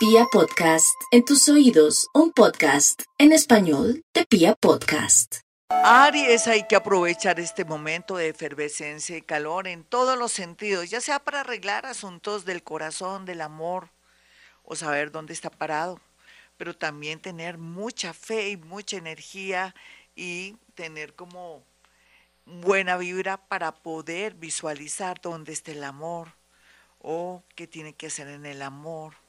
Pia Podcast, en tus oídos, un podcast en español de Pia Podcast. Aries, hay que aprovechar este momento de efervescencia y calor en todos los sentidos, ya sea para arreglar asuntos del corazón, del amor, o saber dónde está parado, pero también tener mucha fe y mucha energía y tener como buena vibra para poder visualizar dónde está el amor o qué tiene que hacer en el amor,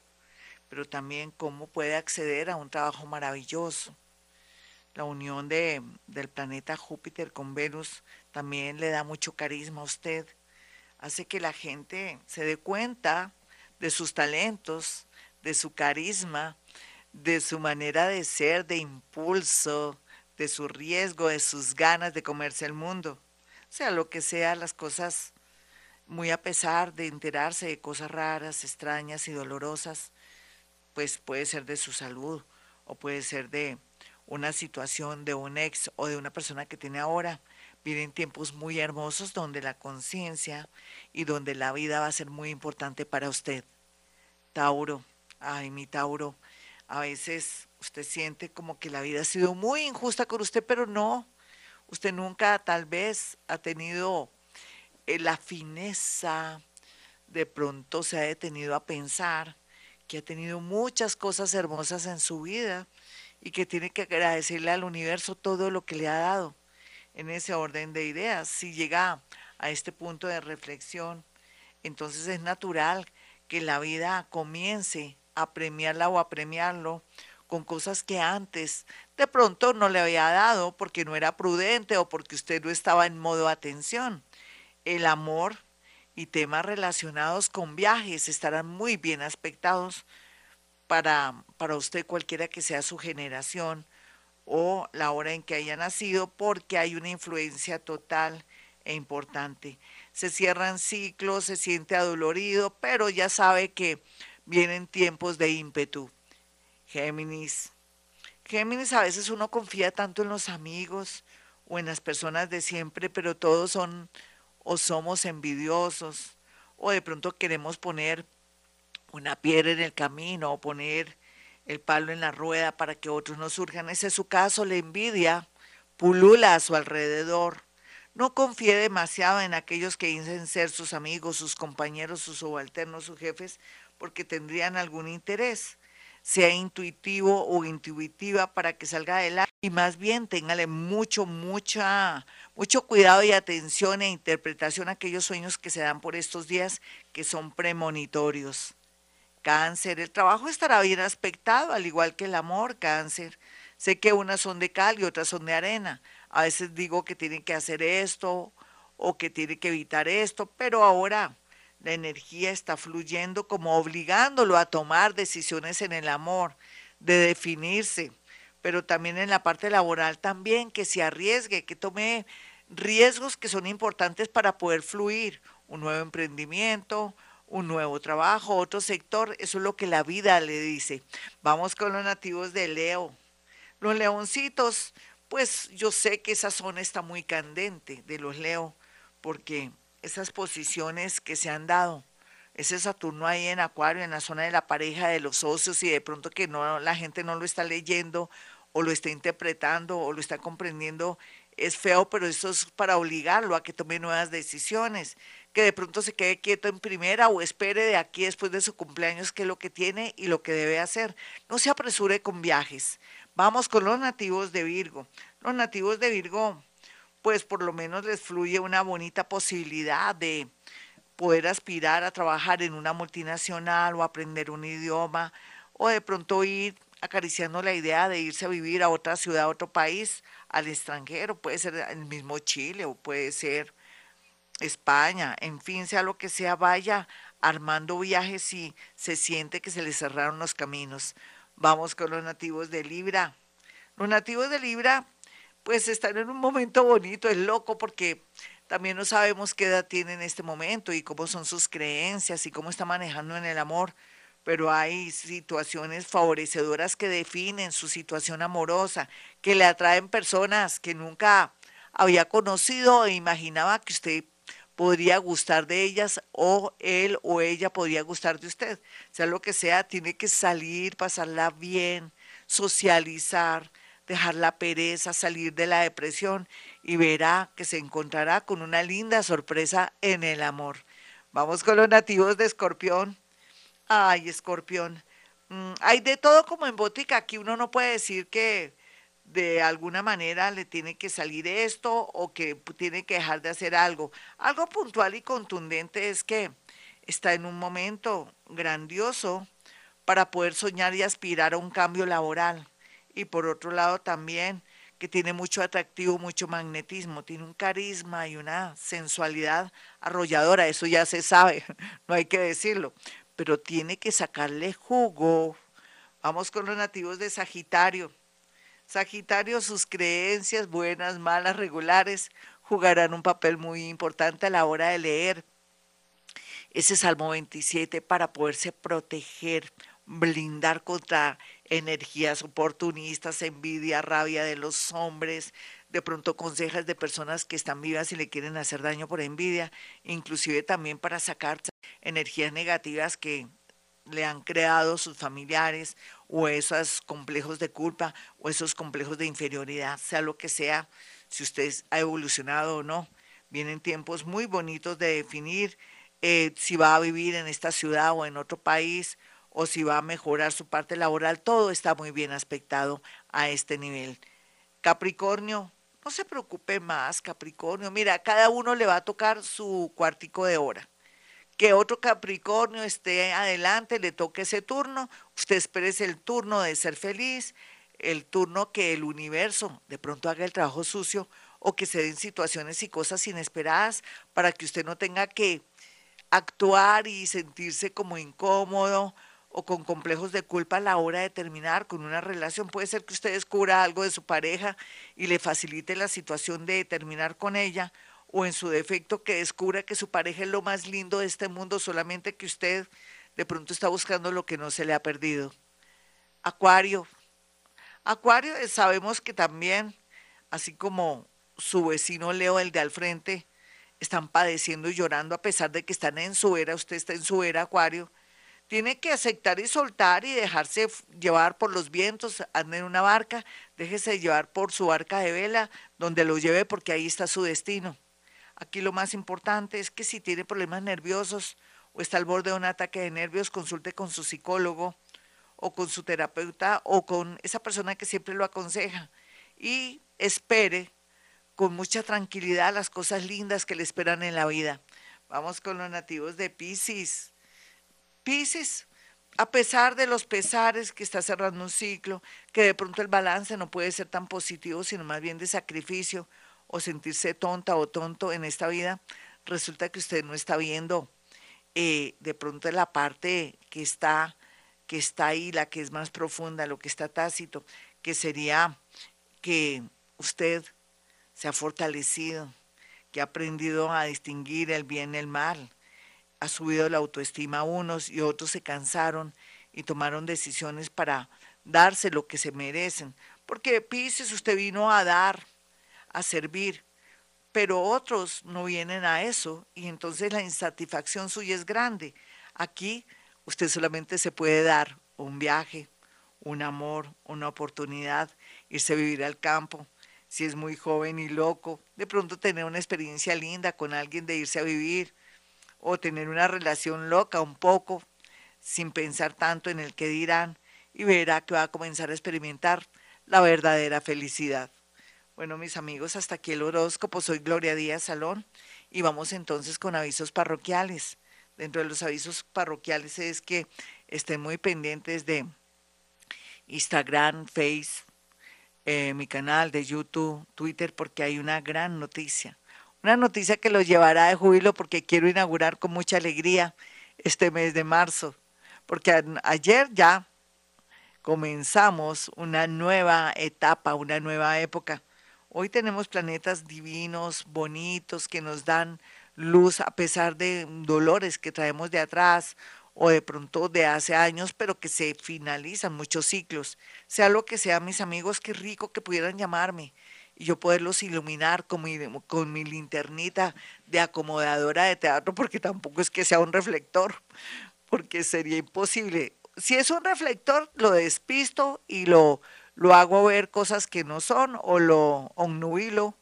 pero también cómo puede acceder a un trabajo maravilloso. La unión de, del planeta Júpiter con Venus también le da mucho carisma a usted, hace que la gente se dé cuenta de sus talentos, de su carisma, de su manera de ser, de impulso, de su riesgo, de sus ganas de comerse el mundo. O sea, lo que sea, las cosas, muy a pesar de enterarse de cosas raras, extrañas y dolorosas, pues puede ser de su salud o puede ser de una situación de un ex o de una persona que tiene ahora. Vienen tiempos muy hermosos donde la conciencia y donde la vida va a ser muy importante para usted. Tauro, ay mi Tauro, a veces usted siente como que la vida ha sido muy injusta con usted, pero no. Usted nunca tal vez ha tenido eh, la fineza, de pronto se ha detenido a pensar que ha tenido muchas cosas hermosas en su vida y que tiene que agradecerle al universo todo lo que le ha dado en ese orden de ideas. Si llega a este punto de reflexión, entonces es natural que la vida comience a premiarla o a premiarlo con cosas que antes de pronto no le había dado porque no era prudente o porque usted no estaba en modo atención. El amor y temas relacionados con viajes estarán muy bien aspectados para, para usted cualquiera que sea su generación o la hora en que haya nacido porque hay una influencia total e importante. Se cierran ciclos, se siente adolorido, pero ya sabe que vienen tiempos de ímpetu. Géminis. Géminis, a veces uno confía tanto en los amigos o en las personas de siempre, pero todos son o somos envidiosos o de pronto queremos poner una piedra en el camino o poner el palo en la rueda para que otros no surjan. Ese es su caso, la envidia pulula a su alrededor. No confíe demasiado en aquellos que dicen ser sus amigos, sus compañeros, sus subalternos, sus jefes, porque tendrían algún interés. Sea intuitivo o intuitiva para que salga adelante y más bien téngale mucho, mucha, mucho cuidado y atención e interpretación a aquellos sueños que se dan por estos días que son premonitorios. Cáncer, el trabajo estará bien aspectado, al igual que el amor, cáncer. Sé que unas son de cal y otras son de arena. A veces digo que tienen que hacer esto o que tiene que evitar esto, pero ahora la energía está fluyendo como obligándolo a tomar decisiones en el amor, de definirse, pero también en la parte laboral también, que se arriesgue, que tome riesgos que son importantes para poder fluir, un nuevo emprendimiento, un nuevo trabajo, otro sector, eso es lo que la vida le dice. Vamos con los nativos de Leo. Los leoncitos, pues yo sé que esa zona está muy candente de los Leo, porque esas posiciones que se han dado, ese Saturno ahí en Acuario, en la zona de la pareja, de los socios, y de pronto que no la gente no lo está leyendo o lo está interpretando o lo está comprendiendo, es feo, pero eso es para obligarlo a que tome nuevas decisiones, que de pronto se quede quieto en primera o espere de aquí después de su cumpleaños qué es lo que tiene y lo que debe hacer. No se apresure con viajes. Vamos con los nativos de Virgo. Los nativos de Virgo pues por lo menos les fluye una bonita posibilidad de poder aspirar a trabajar en una multinacional o aprender un idioma o de pronto ir acariciando la idea de irse a vivir a otra ciudad, a otro país, al extranjero, puede ser el mismo Chile o puede ser España, en fin, sea lo que sea, vaya armando viajes y se siente que se le cerraron los caminos. Vamos con los nativos de Libra. Los nativos de Libra pues están en un momento bonito, es loco porque también no sabemos qué edad tiene en este momento y cómo son sus creencias y cómo está manejando en el amor, pero hay situaciones favorecedoras que definen su situación amorosa, que le atraen personas que nunca había conocido e imaginaba que usted podría gustar de ellas o él o ella podría gustar de usted. Sea lo que sea, tiene que salir, pasarla bien, socializar, dejar la pereza, salir de la depresión y verá que se encontrará con una linda sorpresa en el amor. Vamos con los nativos de Escorpión. Ay, Escorpión. Mm, hay de todo como en botica. Aquí uno no puede decir que de alguna manera le tiene que salir esto o que tiene que dejar de hacer algo. Algo puntual y contundente es que está en un momento grandioso para poder soñar y aspirar a un cambio laboral. Y por otro lado también que tiene mucho atractivo, mucho magnetismo, tiene un carisma y una sensualidad arrolladora, eso ya se sabe, no hay que decirlo, pero tiene que sacarle jugo. Vamos con los nativos de Sagitario. Sagitario, sus creencias buenas, malas, regulares, jugarán un papel muy importante a la hora de leer ese Salmo 27 para poderse proteger, blindar contra energías oportunistas, envidia, rabia de los hombres, de pronto consejas de personas que están vivas y le quieren hacer daño por envidia, inclusive también para sacar energías negativas que le han creado sus familiares o esos complejos de culpa o esos complejos de inferioridad, sea lo que sea, si usted ha evolucionado o no. Vienen tiempos muy bonitos de definir eh, si va a vivir en esta ciudad o en otro país o si va a mejorar su parte laboral, todo está muy bien aspectado a este nivel. Capricornio, no se preocupe más, Capricornio. Mira, cada uno le va a tocar su cuartico de hora. Que otro Capricornio esté adelante, le toque ese turno, usted espere el turno de ser feliz, el turno que el universo de pronto haga el trabajo sucio o que se den situaciones y cosas inesperadas para que usted no tenga que actuar y sentirse como incómodo o con complejos de culpa a la hora de terminar con una relación. Puede ser que usted descubra algo de su pareja y le facilite la situación de terminar con ella, o en su defecto que descubra que su pareja es lo más lindo de este mundo, solamente que usted de pronto está buscando lo que no se le ha perdido. Acuario. Acuario eh, sabemos que también, así como su vecino Leo, el de al frente, están padeciendo y llorando a pesar de que están en su era, usted está en su era, Acuario tiene que aceptar y soltar y dejarse llevar por los vientos, ande en una barca, déjese llevar por su barca de vela, donde lo lleve porque ahí está su destino. Aquí lo más importante es que si tiene problemas nerviosos o está al borde de un ataque de nervios, consulte con su psicólogo o con su terapeuta o con esa persona que siempre lo aconseja y espere con mucha tranquilidad las cosas lindas que le esperan en la vida. Vamos con los nativos de Pisces. Pisces, a pesar de los pesares que está cerrando un ciclo, que de pronto el balance no puede ser tan positivo, sino más bien de sacrificio o sentirse tonta o tonto en esta vida, resulta que usted no está viendo eh, de pronto la parte que está, que está ahí, la que es más profunda, lo que está tácito, que sería que usted se ha fortalecido, que ha aprendido a distinguir el bien y el mal, ha subido la autoestima a unos y otros se cansaron y tomaron decisiones para darse lo que se merecen. Porque Pisces usted vino a dar, a servir, pero otros no vienen a eso y entonces la insatisfacción suya es grande. Aquí usted solamente se puede dar un viaje, un amor, una oportunidad, irse a vivir al campo, si es muy joven y loco, de pronto tener una experiencia linda con alguien de irse a vivir, o tener una relación loca un poco, sin pensar tanto en el que dirán, y verá que va a comenzar a experimentar la verdadera felicidad. Bueno, mis amigos, hasta aquí el horóscopo. Soy Gloria Díaz Salón y vamos entonces con avisos parroquiales. Dentro de los avisos parroquiales es que estén muy pendientes de Instagram, Face, eh, mi canal de YouTube, Twitter, porque hay una gran noticia. Una noticia que los llevará de júbilo porque quiero inaugurar con mucha alegría este mes de marzo, porque ayer ya comenzamos una nueva etapa, una nueva época. Hoy tenemos planetas divinos, bonitos, que nos dan luz a pesar de dolores que traemos de atrás o de pronto de hace años, pero que se finalizan muchos ciclos. Sea lo que sea, mis amigos, qué rico que pudieran llamarme y yo poderlos iluminar con mi, con mi linternita de acomodadora de teatro, porque tampoco es que sea un reflector, porque sería imposible. Si es un reflector, lo despisto y lo, lo hago ver cosas que no son, o lo obnubilo,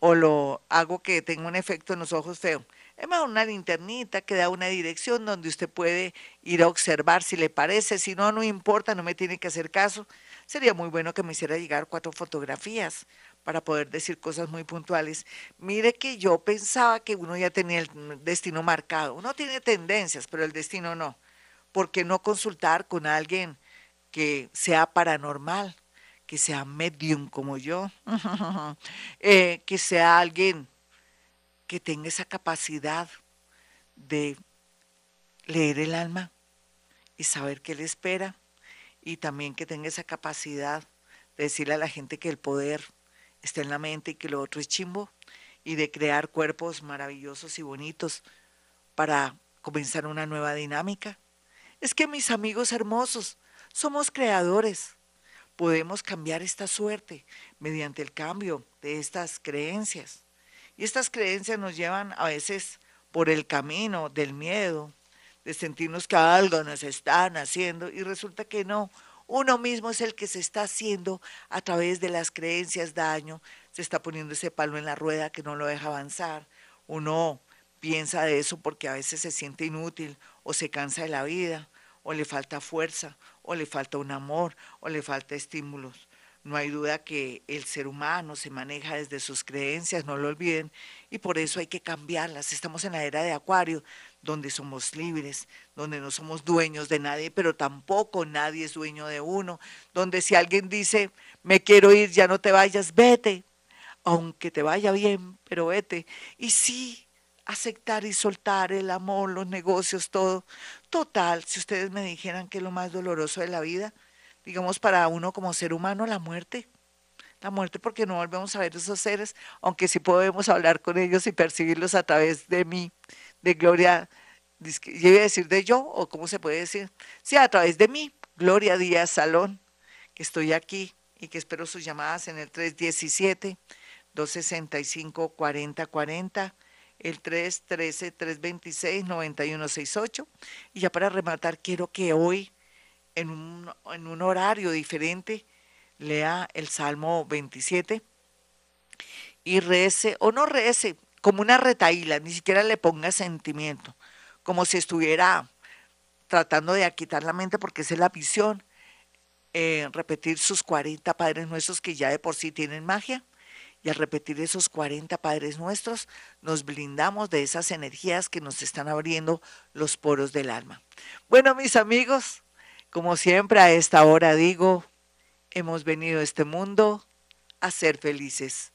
o lo hago que tenga un efecto en los ojos feo. Es más, una linternita que da una dirección donde usted puede ir a observar si le parece, si no, no importa, no me tiene que hacer caso. Sería muy bueno que me hiciera llegar cuatro fotografías para poder decir cosas muy puntuales. Mire que yo pensaba que uno ya tenía el destino marcado. Uno tiene tendencias, pero el destino no. ¿Por qué no consultar con alguien que sea paranormal, que sea medium como yo, eh, que sea alguien que tenga esa capacidad de leer el alma y saber qué le espera y también que tenga esa capacidad de decirle a la gente que el poder está en la mente y que lo otro es chimbo, y de crear cuerpos maravillosos y bonitos para comenzar una nueva dinámica. Es que mis amigos hermosos, somos creadores. Podemos cambiar esta suerte mediante el cambio de estas creencias. Y estas creencias nos llevan a veces por el camino del miedo, de sentirnos que algo nos están haciendo y resulta que no, uno mismo es el que se está haciendo a través de las creencias daño, se está poniendo ese palo en la rueda que no lo deja avanzar. Uno piensa de eso porque a veces se siente inútil o se cansa de la vida o le falta fuerza o le falta un amor o le falta estímulos. No hay duda que el ser humano se maneja desde sus creencias, no lo olviden, y por eso hay que cambiarlas. Estamos en la era de Acuario, donde somos libres, donde no somos dueños de nadie, pero tampoco nadie es dueño de uno, donde si alguien dice, me quiero ir, ya no te vayas, vete, aunque te vaya bien, pero vete. Y sí, aceptar y soltar el amor, los negocios, todo. Total, si ustedes me dijeran que es lo más doloroso de la vida, digamos para uno como ser humano, la muerte. La muerte porque no volvemos a ver esos seres, aunque sí podemos hablar con ellos y percibirlos a través de mí de Gloria, yo iba a decir de yo, o cómo se puede decir, sí, a través de mí, Gloria Díaz Salón, que estoy aquí y que espero sus llamadas en el 317-265-4040, el 313-326-9168. Y ya para rematar, quiero que hoy, en un, en un horario diferente, lea el Salmo 27 y rece, o no rece, como una retaíla, ni siquiera le ponga sentimiento, como si estuviera tratando de aquitar la mente porque esa es la visión, eh, repetir sus 40 Padres Nuestros que ya de por sí tienen magia, y al repetir esos 40 Padres Nuestros nos blindamos de esas energías que nos están abriendo los poros del alma. Bueno, mis amigos, como siempre a esta hora digo, hemos venido a este mundo a ser felices.